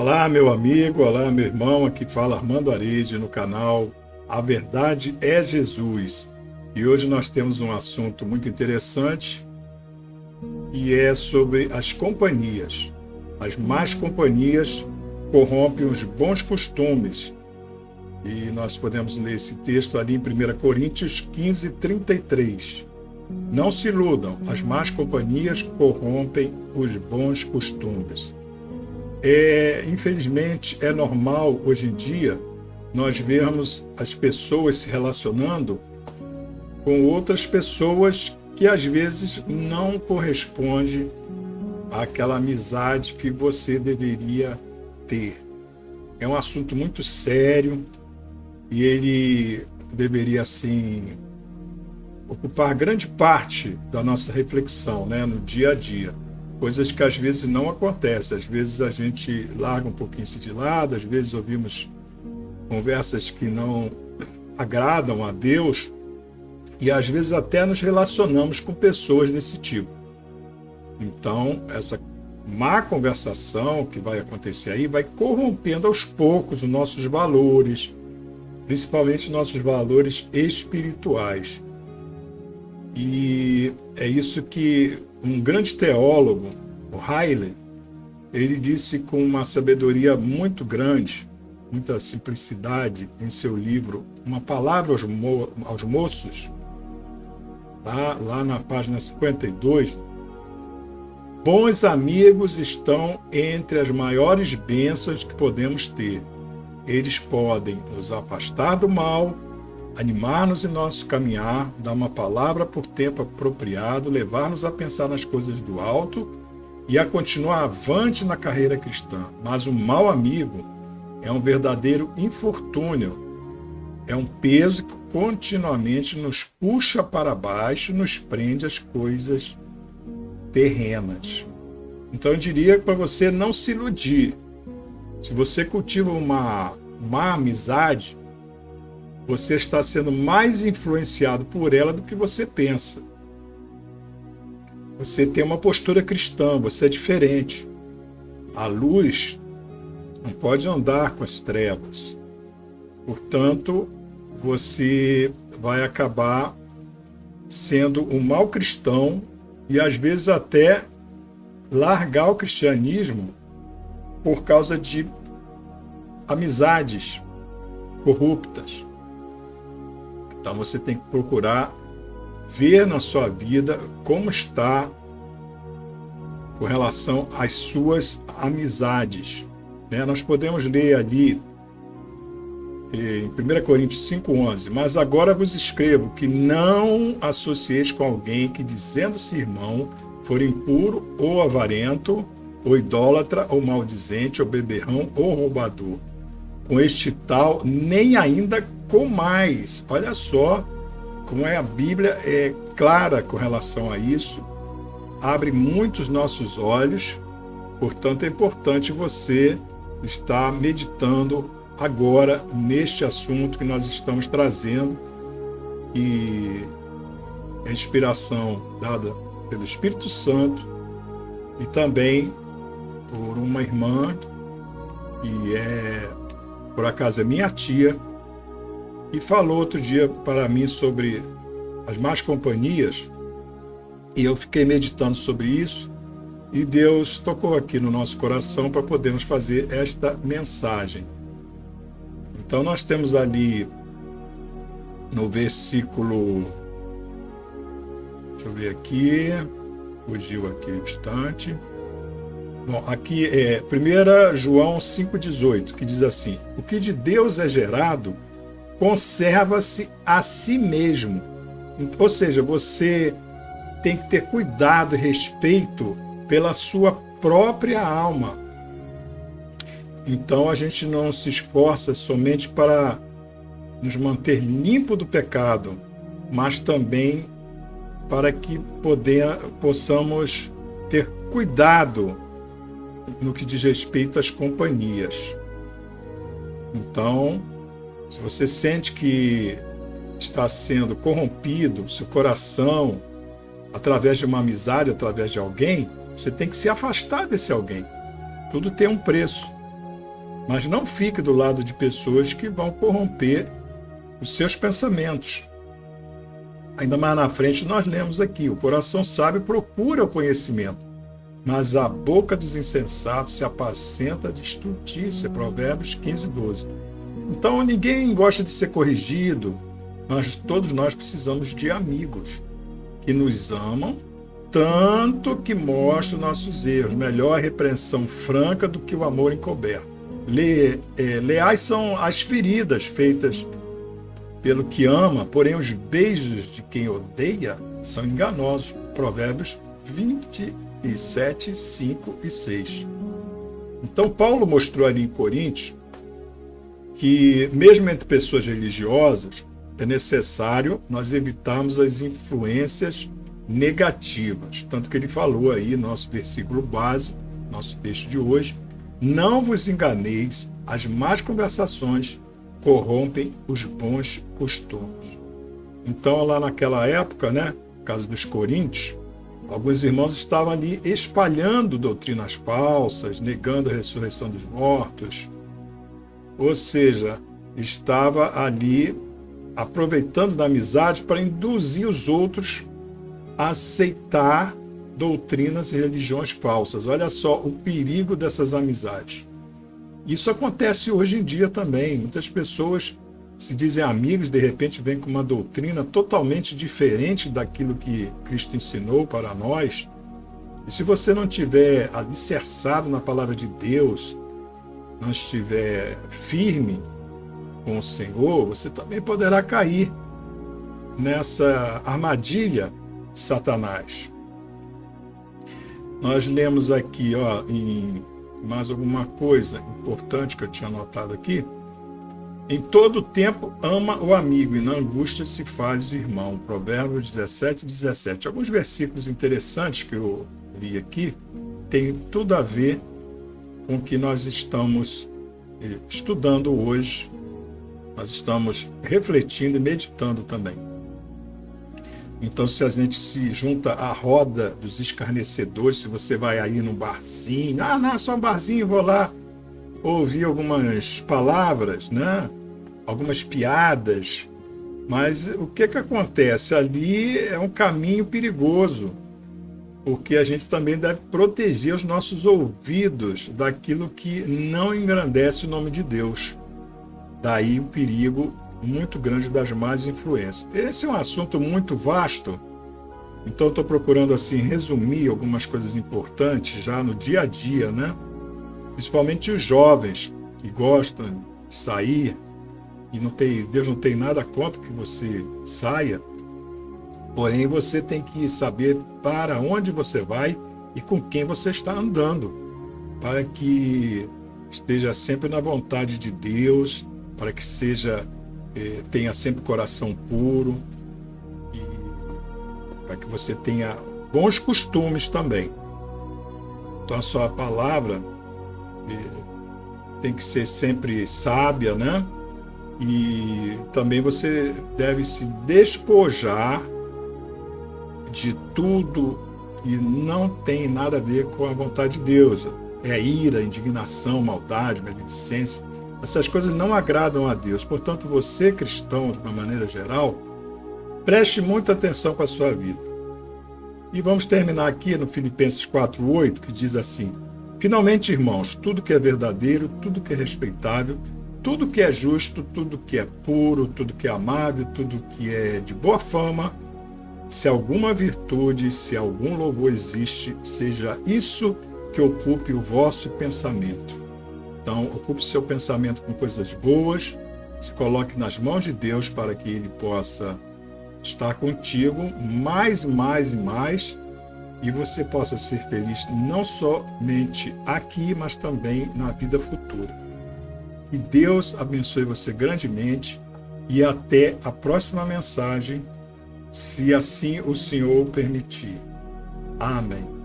Olá, meu amigo, olá, meu irmão. Aqui fala Armando Aride no canal A Verdade é Jesus. E hoje nós temos um assunto muito interessante e é sobre as companhias. As más companhias corrompem os bons costumes. E nós podemos ler esse texto ali em 1 Coríntios 15, 33. Não se iludam, as más companhias corrompem os bons costumes. É, infelizmente, é normal hoje em dia nós vermos as pessoas se relacionando com outras pessoas que às vezes não corresponde àquela amizade que você deveria ter. É um assunto muito sério e ele deveria assim ocupar grande parte da nossa reflexão, né, no dia a dia coisas que às vezes não acontecem. Às vezes a gente larga um pouquinho isso de lado, às vezes ouvimos conversas que não agradam a Deus e às vezes até nos relacionamos com pessoas desse tipo. Então, essa má conversação que vai acontecer aí vai corrompendo aos poucos os nossos valores, principalmente nossos valores espirituais. E é isso que um grande teólogo, o Haile, ele disse com uma sabedoria muito grande, muita simplicidade em seu livro, uma palavra aos, mo aos moços, lá, lá na página 52. Bons amigos estão entre as maiores bênçãos que podemos ter. Eles podem nos afastar do mal animar-nos em nosso caminhar, dar uma palavra por tempo apropriado, levar-nos a pensar nas coisas do alto e a continuar avante na carreira cristã. Mas um mau amigo é um verdadeiro infortúnio, é um peso que continuamente nos puxa para baixo, nos prende às coisas terrenas. Então eu diria para você não se iludir. Se você cultiva uma má amizade, você está sendo mais influenciado por ela do que você pensa. Você tem uma postura cristã, você é diferente. A luz não pode andar com as trevas. Portanto, você vai acabar sendo um mau cristão e às vezes até largar o cristianismo por causa de amizades corruptas. Então você tem que procurar ver na sua vida como está com relação às suas amizades. Né? Nós podemos ler ali eh, em 1 Coríntios 5,11: Mas agora vos escrevo que não associeis com alguém que, dizendo-se irmão, for impuro ou avarento, ou idólatra, ou maldizente, ou beberrão, ou roubador. Com este tal, nem ainda com mais. Olha só como é a Bíblia é clara com relação a isso, abre muitos nossos olhos, portanto é importante você estar meditando agora neste assunto que nós estamos trazendo. E a inspiração dada pelo Espírito Santo e também por uma irmã que é por acaso é minha tia e falou outro dia para mim sobre as más companhias, e eu fiquei meditando sobre isso, e Deus tocou aqui no nosso coração para podermos fazer esta mensagem. Então nós temos ali no versículo Deixa eu ver aqui. Fugiu aqui um instante. Bom, aqui é 1 João 5,18, que diz assim: O que de Deus é gerado conserva-se a si mesmo. Ou seja, você tem que ter cuidado e respeito pela sua própria alma. Então a gente não se esforça somente para nos manter limpo do pecado, mas também para que poder, possamos ter cuidado no que diz respeito às companhias. Então, se você sente que está sendo corrompido, seu coração, através de uma amizade, através de alguém, você tem que se afastar desse alguém. Tudo tem um preço. Mas não fique do lado de pessoas que vão corromper os seus pensamentos. Ainda mais na frente, nós lemos aqui: o coração sábio procura o conhecimento, mas a boca dos insensatos se apacenta de estultícia. Provérbios 15, 12. Então, ninguém gosta de ser corrigido, mas todos nós precisamos de amigos que nos amam tanto que mostram nossos erros. Melhor a repreensão franca do que o amor encoberto. Le, é, leais são as feridas feitas pelo que ama, porém os beijos de quem odeia são enganosos. Provérbios 27, 5 e 6. Então, Paulo mostrou ali em Coríntios que, mesmo entre pessoas religiosas, é necessário nós evitarmos as influências negativas. Tanto que ele falou aí, nosso versículo base, nosso texto de hoje: Não vos enganeis, as más conversações corrompem os bons costumes. Então, lá naquela época, né, caso dos Coríntios, alguns irmãos estavam ali espalhando doutrinas falsas, negando a ressurreição dos mortos. Ou seja, estava ali aproveitando da amizade para induzir os outros a aceitar doutrinas e religiões falsas. Olha só o perigo dessas amizades. Isso acontece hoje em dia também. Muitas pessoas se dizem amigos, de repente vêm com uma doutrina totalmente diferente daquilo que Cristo ensinou para nós. E se você não tiver alicerçado na palavra de Deus, não estiver firme com o Senhor, você também poderá cair nessa armadilha Satanás. Nós lemos aqui, ó, em mais alguma coisa importante que eu tinha anotado aqui. Em todo tempo ama o amigo e na angústia se faz irmão. Provérbios 17, 17. Alguns versículos interessantes que eu li aqui têm tudo a ver com que nós estamos eh, estudando hoje nós estamos refletindo e meditando também. Então, se a gente se junta à roda dos escarnecedores, se você vai aí num barzinho, ah, não, só um barzinho, vou lá ouvir algumas palavras, né? algumas piadas, mas o que, que acontece? Ali é um caminho perigoso, porque a gente também deve proteger os nossos ouvidos daquilo que não engrandece o nome de Deus. Daí o perigo muito grande das más influências. Esse é um assunto muito vasto, então estou procurando assim resumir algumas coisas importantes já no dia a dia, né? Principalmente os jovens que gostam de sair e não tem, Deus não tem nada contra que você saia. Porém, você tem que saber para onde você vai e com quem você está andando, para que esteja sempre na vontade de Deus, para que seja eh, tenha sempre coração puro e para que você tenha bons costumes também. Então a sua palavra eh, tem que ser sempre sábia, né? E também você deve se despojar de tudo que não tem nada a ver com a vontade de Deus. É ira, indignação, maldade, maledicência. Essas coisas não agradam a Deus. Portanto, você, cristão, de uma maneira geral, preste muita atenção com a sua vida. E vamos terminar aqui no Filipenses 4:8, que diz assim: Finalmente, irmãos, tudo que é verdadeiro, tudo que é respeitável, tudo que é justo, tudo que é puro, tudo que é amável, tudo que é de boa fama, se alguma virtude, se algum louvor existe, seja isso que ocupe o vosso pensamento. Então, ocupe seu pensamento com coisas boas, se coloque nas mãos de Deus para que Ele possa estar contigo mais, mais e mais, e você possa ser feliz não somente aqui, mas também na vida futura. Que Deus abençoe você grandemente e até a próxima mensagem, se assim o Senhor permitir. Amém.